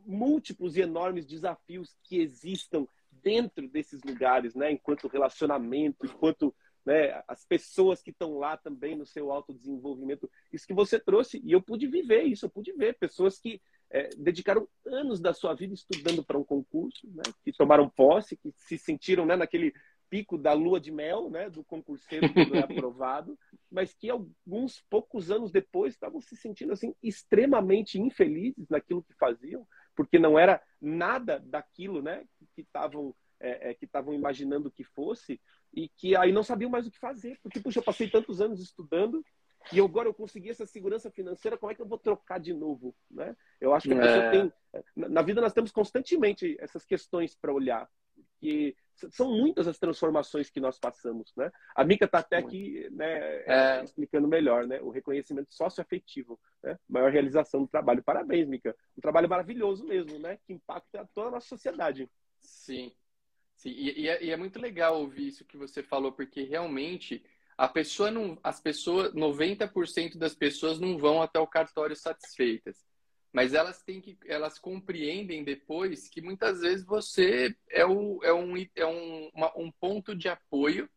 múltiplos e enormes desafios que existam dentro desses lugares, né, enquanto relacionamento, enquanto né, as pessoas que estão lá também no seu autodesenvolvimento. Isso que você trouxe, e eu pude viver isso, eu pude ver pessoas que é, dedicaram anos da sua vida estudando para um concurso, né, que tomaram posse, que se sentiram né, naquele pico da lua de mel, né, do concurseiro que é aprovado, mas que alguns poucos anos depois estavam se sentindo assim extremamente infelizes naquilo que faziam, porque não era nada daquilo, né, que estavam é, é, que estavam imaginando que fosse e que aí não sabiam mais o que fazer, porque puxa, eu passei tantos anos estudando e agora eu consegui essa segurança financeira, como é que eu vou trocar de novo, né? Eu acho que a pessoa é. tem na vida nós temos constantemente essas questões para olhar que são muitas as transformações que nós passamos, né? A Mica está até aqui, né, é... explicando melhor, né? O reconhecimento socioafetivo, né? Maior realização do trabalho. Parabéns, Mica. Um trabalho maravilhoso mesmo, né? Que impacta toda a nossa sociedade. Sim. Sim. E, e, é, e é muito legal ouvir isso que você falou, porque realmente a pessoa não, as pessoas, 90% das pessoas não vão até o cartório satisfeitas. mas elas têm que elas compreendem depois que muitas vezes você é, o, é, um, é um, uma, um ponto de apoio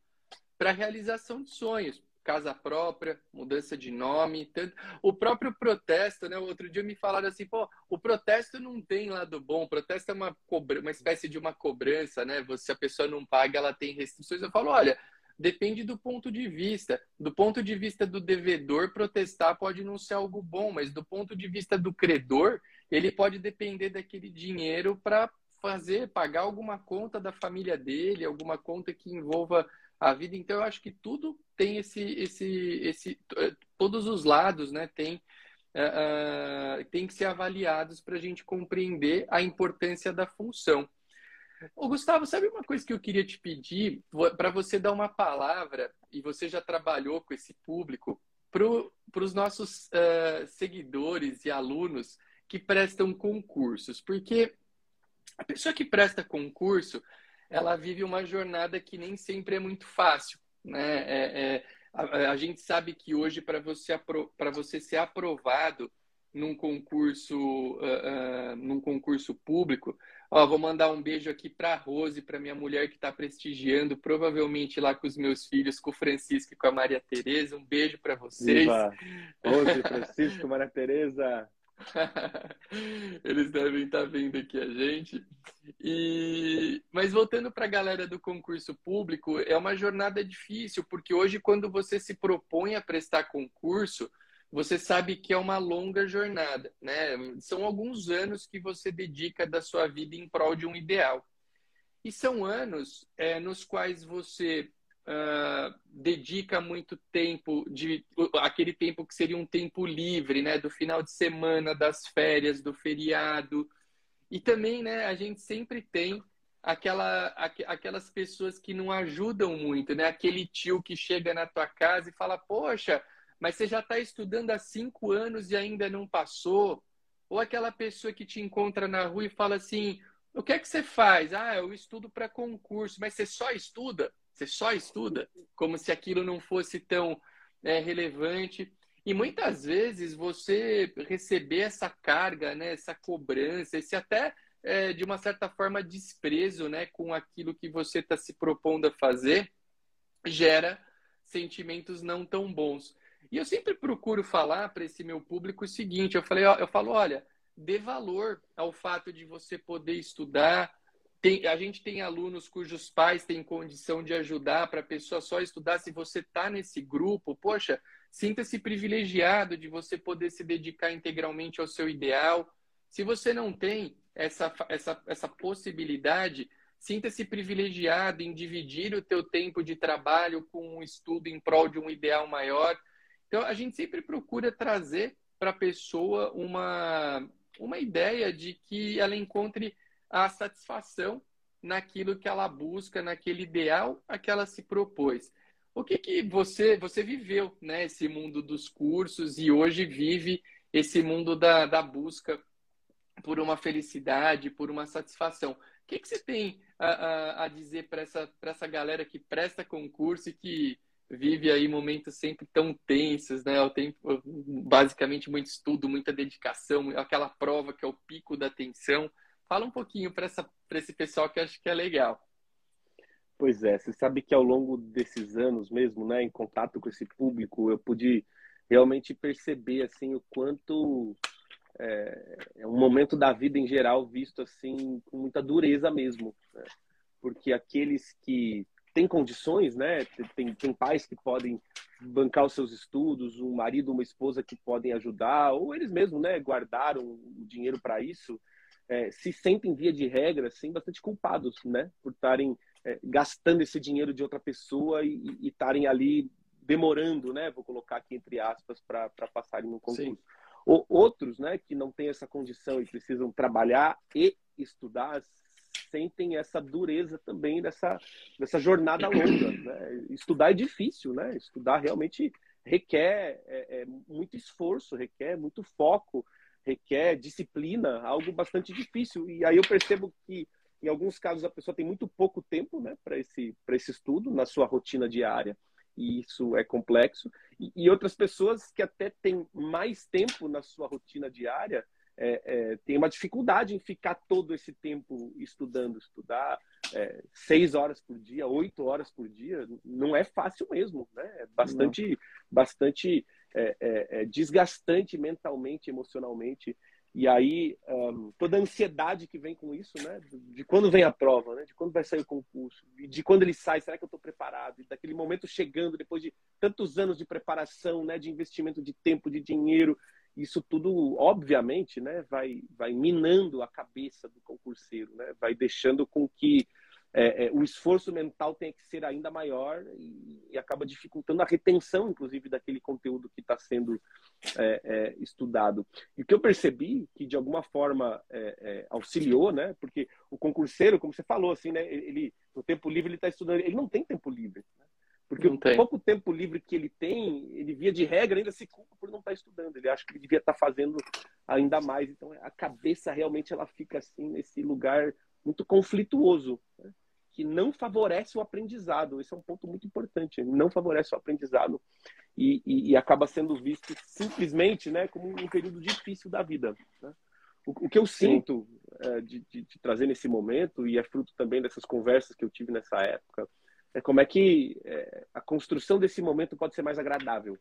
para a realização de sonhos casa própria, mudança de nome, tanto... o próprio protesto, né? Outro dia me falaram assim, pô, o protesto não tem lado bom, o protesto é uma, cobra... uma espécie de uma cobrança, né? Se a pessoa não paga, ela tem restrições. Eu falo, olha, depende do ponto de vista. Do ponto de vista do devedor, protestar pode não ser algo bom, mas do ponto de vista do credor, ele pode depender daquele dinheiro para fazer, pagar alguma conta da família dele, alguma conta que envolva a vida. Então, eu acho que tudo tem esse, esse, esse eh, todos os lados, né? Tem, uh, tem que ser avaliados para a gente compreender a importância da função. Ô, Gustavo, sabe uma coisa que eu queria te pedir para você dar uma palavra e você já trabalhou com esse público para os nossos uh, seguidores e alunos que prestam concursos, porque a pessoa que presta concurso ela vive uma jornada que nem sempre é muito fácil, né? É, é, a, a, gente sabe que hoje para você para você ser aprovado num concurso uh, uh, num concurso público, ó, vou mandar um beijo aqui para Rose, para minha mulher que está prestigiando, provavelmente lá com os meus filhos, com o Francisco e com a Maria Tereza. Um beijo para vocês. Rose, Francisco, Maria Tereza. Eles devem estar vendo aqui a gente. E... Mas voltando para a galera do concurso público, é uma jornada difícil, porque hoje, quando você se propõe a prestar concurso, você sabe que é uma longa jornada, né? São alguns anos que você dedica da sua vida em prol de um ideal. E são anos é, nos quais você uh, dedica muito tempo de aquele tempo que seria um tempo livre, né, do final de semana, das férias, do feriado. E também, né, a gente sempre tem aquela, aqu aquelas pessoas que não ajudam muito, né? Aquele tio que chega na tua casa e fala, poxa, mas você já está estudando há cinco anos e ainda não passou. Ou aquela pessoa que te encontra na rua e fala assim, o que é que você faz? Ah, eu estudo para concurso, mas você só estuda? Você só estuda como se aquilo não fosse tão é, relevante. E muitas vezes você receber essa carga, né, essa cobrança, esse até é, de uma certa forma desprezo né, com aquilo que você está se propondo a fazer, gera sentimentos não tão bons. E eu sempre procuro falar para esse meu público o seguinte: eu, falei, eu falo, olha, dê valor ao fato de você poder estudar, tem, a gente tem alunos cujos pais têm condição de ajudar para a pessoa só estudar. Se você está nesse grupo, poxa, sinta-se privilegiado de você poder se dedicar integralmente ao seu ideal. Se você não tem essa, essa, essa possibilidade, sinta-se privilegiado em dividir o teu tempo de trabalho com um estudo em prol de um ideal maior. Então, a gente sempre procura trazer para a pessoa uma, uma ideia de que ela encontre a satisfação naquilo que ela busca, naquele ideal a que ela se propôs. O que, que você você viveu, né? Esse mundo dos cursos e hoje vive esse mundo da, da busca por uma felicidade, por uma satisfação. O que, que você tem a, a, a dizer para essa, essa galera que presta concurso e que vive aí momentos sempre tão tensos, né? O tempo, basicamente muito estudo, muita dedicação, aquela prova que é o pico da tensão. Fala um pouquinho para esse pessoal que acho que é legal. Pois é, você sabe que ao longo desses anos mesmo, né, em contato com esse público, eu pude realmente perceber assim o quanto é, é um momento da vida em geral visto assim com muita dureza mesmo, né? porque aqueles que têm condições, né, tem, tem pais que podem bancar os seus estudos, um marido, uma esposa que podem ajudar, ou eles mesmos, né, guardaram o dinheiro para isso é, se sentem, via de regra, assim, bastante culpados, né? Por estarem é, gastando esse dinheiro de outra pessoa e estarem ali demorando, né? Vou colocar aqui entre aspas, para passarem no concurso. Ou, outros, né, que não têm essa condição e precisam trabalhar e estudar, sentem essa dureza também dessa, dessa jornada longa. Né? Estudar é difícil, né? Estudar realmente requer é, é, muito esforço, requer muito foco, requer disciplina, algo bastante difícil. E aí eu percebo que, em alguns casos, a pessoa tem muito pouco tempo né, para esse, esse estudo na sua rotina diária, e isso é complexo. E, e outras pessoas que até têm mais tempo na sua rotina diária é, é, tem uma dificuldade em ficar todo esse tempo estudando, estudar é, seis horas por dia, oito horas por dia, não é fácil mesmo, né? É bastante, não. bastante é, é, é, desgastante mentalmente, emocionalmente. E aí, um, toda a ansiedade que vem com isso, né? De quando vem a prova, né? De quando vai sair o concurso, e de quando ele sai, será que eu estou preparado? E daquele momento chegando, depois de tantos anos de preparação, né? De investimento de tempo, de dinheiro, isso tudo, obviamente, né? Vai, vai minando a cabeça do concurseiro, né? Vai deixando com que é, é, o esforço mental tem que ser ainda maior e, e, acaba dificultando a retenção, inclusive, daquele conteúdo que está sendo é, é, estudado. E o que eu percebi que de alguma forma é, é, auxiliou, né? Porque o concurseiro, como você falou, assim, né? Ele no tempo livre ele está estudando, ele não tem tempo livre. Né? Porque não o tem. pouco tempo livre que ele tem, ele via de regra ainda se culpa por não estar tá estudando. Ele acha que ele devia estar tá fazendo ainda mais. Então a cabeça realmente ela fica assim nesse lugar muito conflituoso. Né? Que não favorece o aprendizado. Esse é um ponto muito importante. Não favorece o aprendizado e, e, e acaba sendo visto simplesmente, né, como um período difícil da vida. Né? O, o, que eu sinto é, de, de, de, trazer nesse momento e é fruto também dessas conversas que eu tive nessa época é como é que é, a construção desse momento pode ser mais agradável.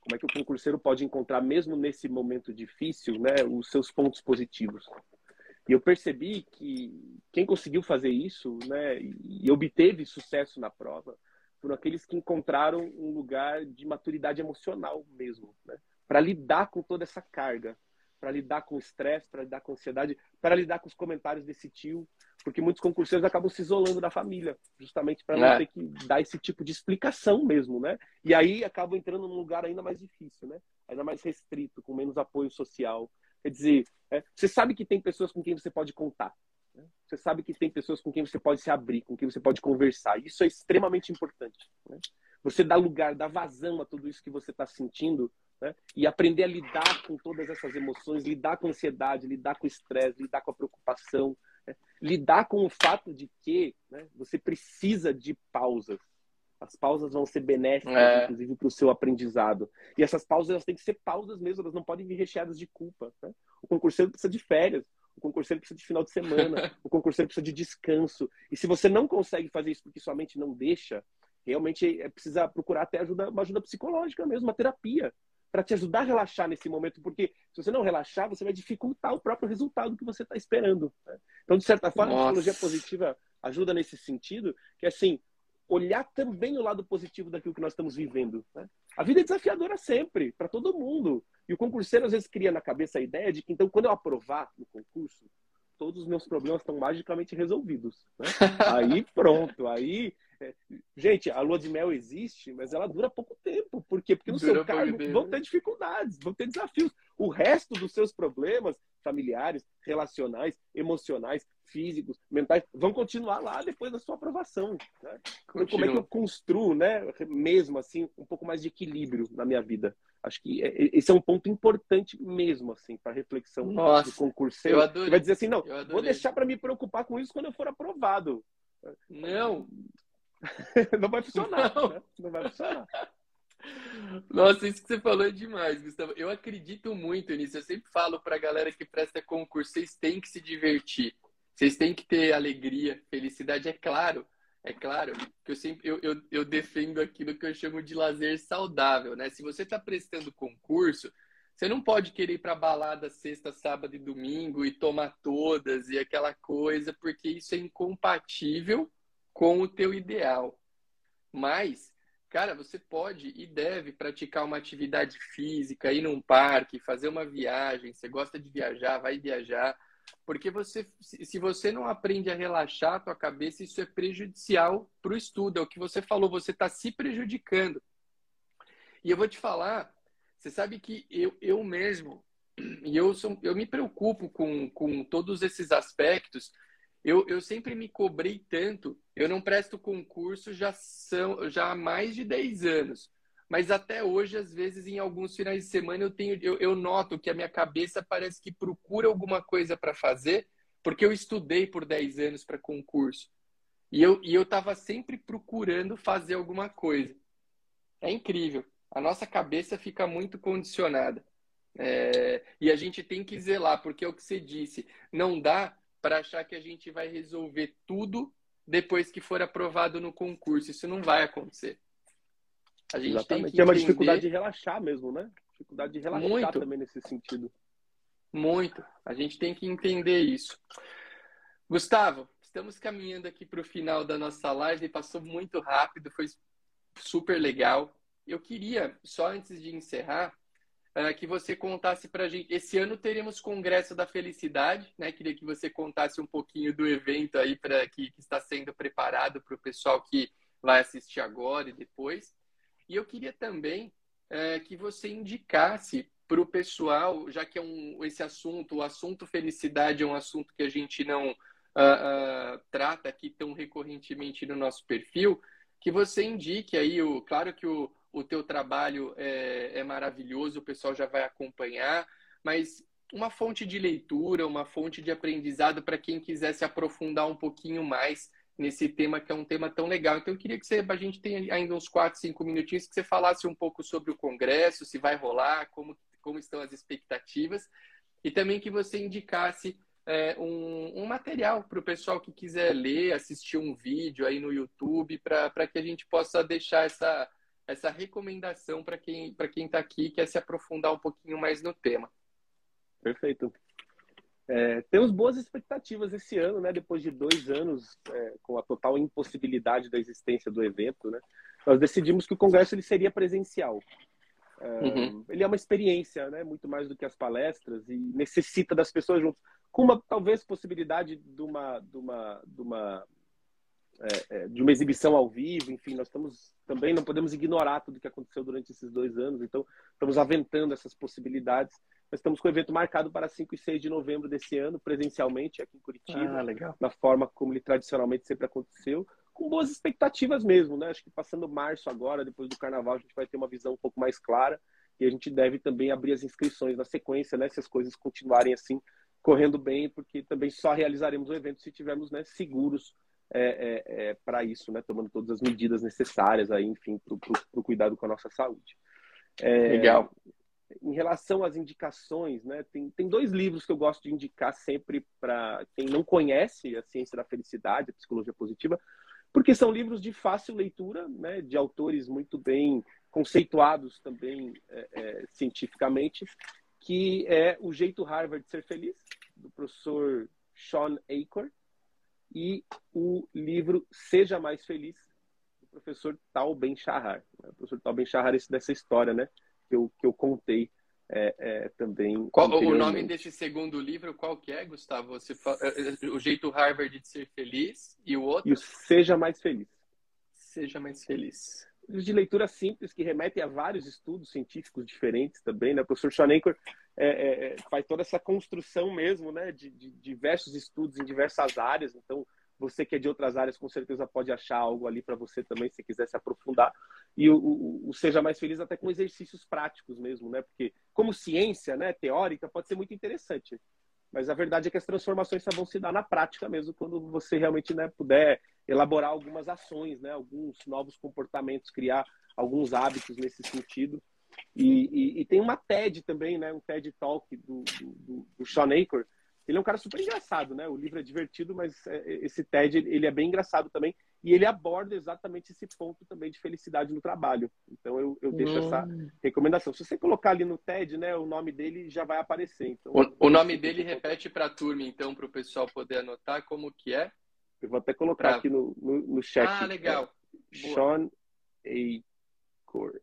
Como é que o concurseiro pode encontrar, mesmo nesse momento difícil, né, os seus pontos positivos. E eu percebi que quem conseguiu fazer isso, né, e obteve sucesso na prova, foram aqueles que encontraram um lugar de maturidade emocional mesmo, né, para lidar com toda essa carga, para lidar com o estresse, para lidar com a ansiedade, para lidar com os comentários desse tio, porque muitos concurseiros acabam se isolando da família, justamente para não é. ter que dar esse tipo de explicação mesmo, né? E aí acabam entrando num lugar ainda mais difícil, né? Ainda mais restrito, com menos apoio social, Quer dizer, é, você sabe que tem pessoas com quem você pode contar. Né? Você sabe que tem pessoas com quem você pode se abrir, com quem você pode conversar. Isso é extremamente importante. Né? Você dá lugar, dá vazão a tudo isso que você está sentindo né? e aprender a lidar com todas essas emoções, lidar com a ansiedade, lidar com o estresse, lidar com a preocupação, né? lidar com o fato de que né, você precisa de pausas. As pausas vão ser benéficas, é. inclusive, para o seu aprendizado. E essas pausas elas têm que ser pausas mesmo, elas não podem vir recheadas de culpa. Né? O concurseiro precisa de férias, o concurseiro precisa de final de semana, o concurseiro precisa de descanso. E se você não consegue fazer isso porque sua mente não deixa, realmente é precisa procurar até ajuda, uma ajuda psicológica mesmo, uma terapia, para te ajudar a relaxar nesse momento, porque se você não relaxar, você vai dificultar o próprio resultado que você está esperando. Né? Então, de certa forma, Nossa. a psicologia positiva ajuda nesse sentido, que assim, olhar também o lado positivo daquilo que nós estamos vivendo. Né? A vida é desafiadora sempre, para todo mundo. E o concurseiro às vezes cria na cabeça a ideia de que, então, quando eu aprovar no concurso, todos os meus problemas estão magicamente resolvidos. Né? aí pronto, aí. É... Gente, a lua de mel existe, mas ela dura pouco tempo. Por quê? Porque no dura seu cargo vão ter dificuldades, vão ter desafios. O resto dos seus problemas familiares, relacionais, emocionais, físicos, mentais, vão continuar lá depois da sua aprovação. Né? Então, como é que eu construo, né, mesmo assim, um pouco mais de equilíbrio na minha vida? Acho que é, é, esse é um ponto importante mesmo, assim, para reflexão Nossa, do concurso. Eu adorei. Vai dizer assim, não, vou deixar para me preocupar com isso quando eu for aprovado. Não. não vai funcionar. Não, né? não vai funcionar. Nossa, isso que você falou é demais, Gustavo. Eu acredito muito nisso. Eu sempre falo para a galera que presta concurso, vocês têm que se divertir. Vocês têm que ter alegria, felicidade. É claro, é claro que eu sempre eu, eu, eu defendo aquilo que eu chamo de lazer saudável, né? Se você está prestando concurso, você não pode querer ir para balada sexta, sábado e domingo e tomar todas e aquela coisa, porque isso é incompatível com o teu ideal. Mas Cara, você pode e deve praticar uma atividade física, ir num parque, fazer uma viagem. Você gosta de viajar, vai viajar. Porque você, se você não aprende a relaxar a tua cabeça, isso é prejudicial para o estudo. É o que você falou, você está se prejudicando. E eu vou te falar, você sabe que eu, eu mesmo, e eu, sou, eu me preocupo com, com todos esses aspectos, eu, eu sempre me cobrei tanto. Eu não presto concurso já, são, já há mais de 10 anos. Mas até hoje, às vezes, em alguns finais de semana, eu, tenho, eu, eu noto que a minha cabeça parece que procura alguma coisa para fazer, porque eu estudei por 10 anos para concurso. E eu e estava sempre procurando fazer alguma coisa. É incrível. A nossa cabeça fica muito condicionada. É, e a gente tem que zelar, porque é o que você disse, não dá para achar que a gente vai resolver tudo depois que for aprovado no concurso. Isso não vai acontecer. A gente Exatamente. tem que uma dificuldade de relaxar mesmo, né? Dificuldade de relaxar Muito. também nesse sentido. Muito. A gente tem que entender isso. Gustavo, estamos caminhando aqui para o final da nossa live. Passou muito rápido, foi super legal. Eu queria, só antes de encerrar, uh, que você contasse para a gente. Esse ano teremos Congresso da Felicidade, né? Queria que você contasse um pouquinho do evento aí para que, que, está sendo preparado para o pessoal que vai assistir agora e depois. E eu queria também uh, que você indicasse para o pessoal, já que é um, esse assunto, o assunto felicidade é um assunto que a gente não uh, uh, trata aqui tão recorrentemente no nosso perfil, que você indique aí, o, claro que o, o teu trabalho é, é maravilhoso, o pessoal já vai acompanhar, mas uma fonte de leitura, uma fonte de aprendizado para quem quiser se aprofundar um pouquinho mais nesse tema que é um tema tão legal. Então eu queria que você, a gente tenha ainda uns 4, 5 minutinhos, que você falasse um pouco sobre o congresso, se vai rolar, como, como estão as expectativas, e também que você indicasse é, um, um, material para o pessoal que quiser ler, assistir um vídeo aí no YouTube, para que a gente possa deixar essa, essa recomendação para quem para quem está aqui e quer se aprofundar um pouquinho mais no tema. Perfeito. É, temos boas expectativas esse ano, né? Depois de dois anos é, com a total impossibilidade da existência do evento, né? Nós decidimos que o congresso ele seria presencial. É, uhum. Ele é uma experiência, né? Muito mais do que as palestras e necessita das pessoas juntos, com uma talvez possibilidade de uma de uma de uma é, é, de uma exibição ao vivo, enfim, nós estamos também não podemos ignorar tudo que aconteceu durante esses dois anos, então estamos aventando essas possibilidades. Nós estamos com o evento marcado para 5 e 6 de novembro desse ano, presencialmente aqui em Curitiba, ah, na forma como ele tradicionalmente sempre aconteceu, com boas expectativas mesmo, né? Acho que passando março agora, depois do carnaval, a gente vai ter uma visão um pouco mais clara e a gente deve também abrir as inscrições na sequência, né? Se as coisas continuarem assim, correndo bem, porque também só realizaremos o evento se tivermos né, seguros é, é, é, para isso, né? Tomando todas as medidas necessárias aí, enfim, para o cuidado com a nossa saúde. É, Legal. Em relação às indicações, né? Tem, tem dois livros que eu gosto de indicar sempre para quem não conhece a ciência da felicidade, a psicologia positiva, porque são livros de fácil leitura, né? De autores muito bem conceituados também é, é, cientificamente, que é O Jeito Harvard de Ser Feliz, do professor Sean Acor, e o livro Seja Mais Feliz, do professor Tal Ben Shahar. O professor Tal Ben Shahar, esse dessa história, né, que eu, que eu contei é, é, também. Qual o nome desse segundo livro? Qual que é, Gustavo? Você fala, é, é, o jeito Harvard de ser feliz e o outro? E o Seja Mais Feliz. Seja Mais Feliz. De leitura simples que remetem a vários estudos científicos diferentes também, né? O professor Schoenker é, é, é, faz toda essa construção mesmo, né? De, de, diversos estudos em diversas áreas. Então, você que é de outras áreas, com certeza pode achar algo ali para você também, se quiser se aprofundar. E o, o, o, Seja Mais Feliz até com exercícios práticos mesmo, né? Porque como ciência, né, teórica, pode ser muito interessante. Mas a verdade é que as transformações só vão se dar na prática mesmo, quando você realmente né, puder elaborar algumas ações, né, alguns novos comportamentos, criar alguns hábitos nesse sentido. E, e, e tem uma TED também, né, um TED Talk do, do, do Sean Acor. Ele é um cara super engraçado, né? O livro é divertido, mas é, esse TED ele é bem engraçado também. E ele aborda exatamente esse ponto também de felicidade no trabalho. Então eu, eu deixo hum. essa recomendação. Se você colocar ali no TED, né, o nome dele já vai aparecer. Então, o, o nome dele repete para a turma, então, para o pessoal poder anotar como que é. Eu vou até colocar pra... aqui no, no, no, chat. Ah, legal. É, Sean Acor.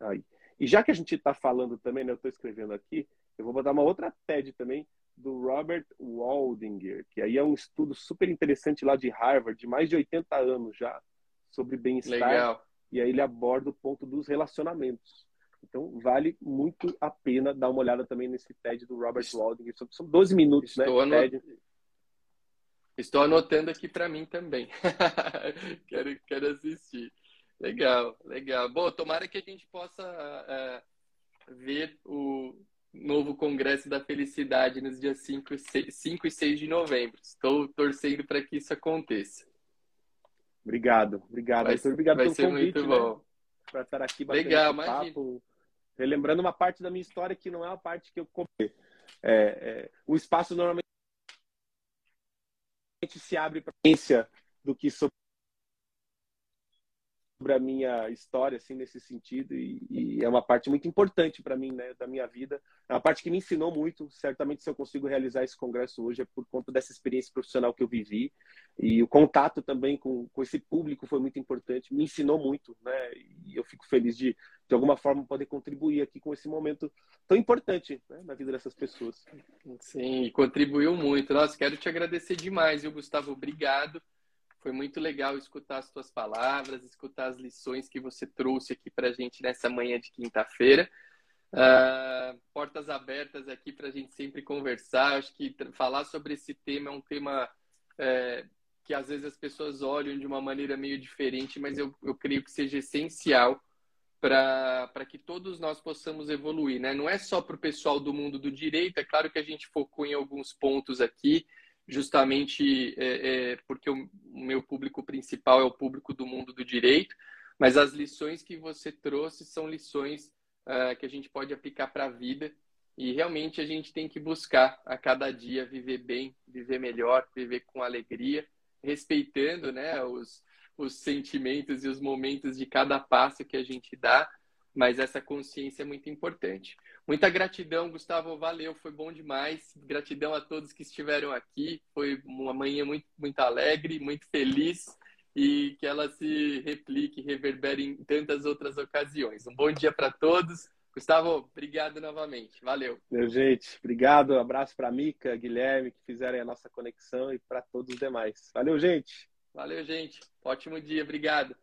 Aí. E já que a gente está falando também, né, eu estou escrevendo aqui, eu vou botar uma outra TED também do Robert Waldinger, que aí é um estudo super interessante lá de Harvard, de mais de 80 anos já, sobre bem-estar. E aí ele aborda o ponto dos relacionamentos. Então, vale muito a pena dar uma olhada também nesse TED do Robert Waldinger. São 12 minutos, né, Estou né? TED. Estou anotando aqui para mim também. quero, quero assistir. Legal, legal. Bom, tomara que a gente possa uh, ver o novo Congresso da Felicidade nos dias 5 e 6, 5 e 6 de novembro. Estou torcendo para que isso aconteça. Obrigado, obrigado, vai, Arthur. Obrigado vai pelo ser convite, muito bom. Né? Para estar aqui batendo Legal, papo. relembrando uma parte da minha história que não é uma parte que eu é, é, o espaço normalmente se abre para a do que sobre sobre a minha história, assim, nesse sentido, e, e é uma parte muito importante para mim, né, da minha vida. É uma parte que me ensinou muito. Certamente, se eu consigo realizar esse congresso hoje, é por conta dessa experiência profissional que eu vivi. E o contato também com, com esse público foi muito importante, me ensinou muito, né, e eu fico feliz de, de alguma forma, poder contribuir aqui com esse momento tão importante né, na vida dessas pessoas. Sim, contribuiu muito. Nossa, quero te agradecer demais, viu, Gustavo? Obrigado. Foi muito legal escutar as tuas palavras, escutar as lições que você trouxe aqui para a gente nessa manhã de quinta-feira. Uh, portas abertas aqui para a gente sempre conversar. Acho que falar sobre esse tema é um tema é, que às vezes as pessoas olham de uma maneira meio diferente, mas eu, eu creio que seja essencial para que todos nós possamos evoluir. Né? Não é só para o pessoal do mundo do direito, é claro que a gente focou em alguns pontos aqui justamente é, é, porque o meu público principal é o público do mundo do direito, mas as lições que você trouxe são lições uh, que a gente pode aplicar para a vida e realmente a gente tem que buscar a cada dia viver bem, viver melhor, viver com alegria, respeitando né, os, os sentimentos e os momentos de cada passo que a gente dá, mas essa consciência é muito importante. Muita gratidão, Gustavo. Valeu, foi bom demais. Gratidão a todos que estiveram aqui. Foi uma manhã muito, muito alegre, muito feliz e que ela se replique, reverbere em tantas outras ocasiões. Um bom dia para todos. Gustavo, obrigado novamente. Valeu. Meu gente, obrigado. Um abraço para Mica, Guilherme, que fizeram a nossa conexão e para todos os demais. Valeu, gente. Valeu, gente. Ótimo dia. Obrigado.